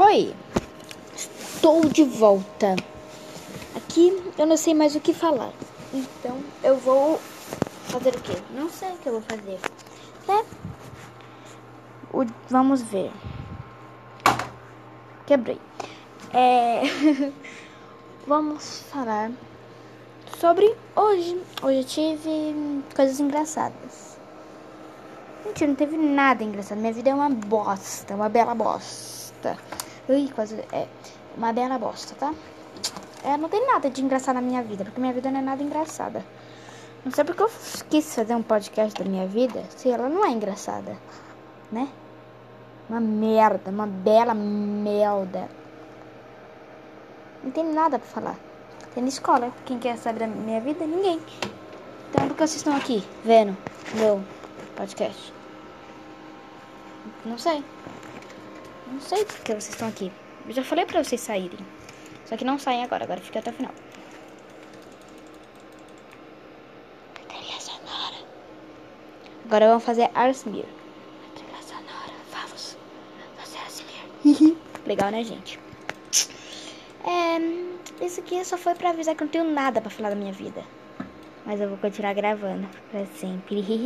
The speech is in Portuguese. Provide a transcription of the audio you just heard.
Oi, estou de volta. Aqui eu não sei mais o que falar. Então eu vou fazer o quê? Não sei o que eu vou fazer. É. O, vamos ver. Quebrei. É. vamos falar sobre hoje. Hoje eu tive coisas engraçadas. Mentira, não teve nada engraçado. Minha vida é uma bosta, uma bela bosta. Ui, quase. É uma bela bosta, tá? É, não tem nada de engraçado na minha vida, porque minha vida não é nada engraçada. Não sei porque eu quis fazer um podcast da minha vida se ela não é engraçada, né? Uma merda, uma bela merda. Não tem nada pra falar. Tem na escola. Quem quer saber da minha vida? Ninguém. Então por que vocês estão aqui vendo meu podcast? Não sei. Não sei por que vocês estão aqui. Eu já falei pra vocês saírem. Só que não saem agora. Agora fica até o final. Trilha sonora. Agora vamos fazer Arsmir. Trilha sonora. Vamos fazer Arsmir. Legal, né, gente? É, isso aqui só foi pra avisar que eu não tenho nada pra falar da minha vida. Mas eu vou continuar gravando pra sempre.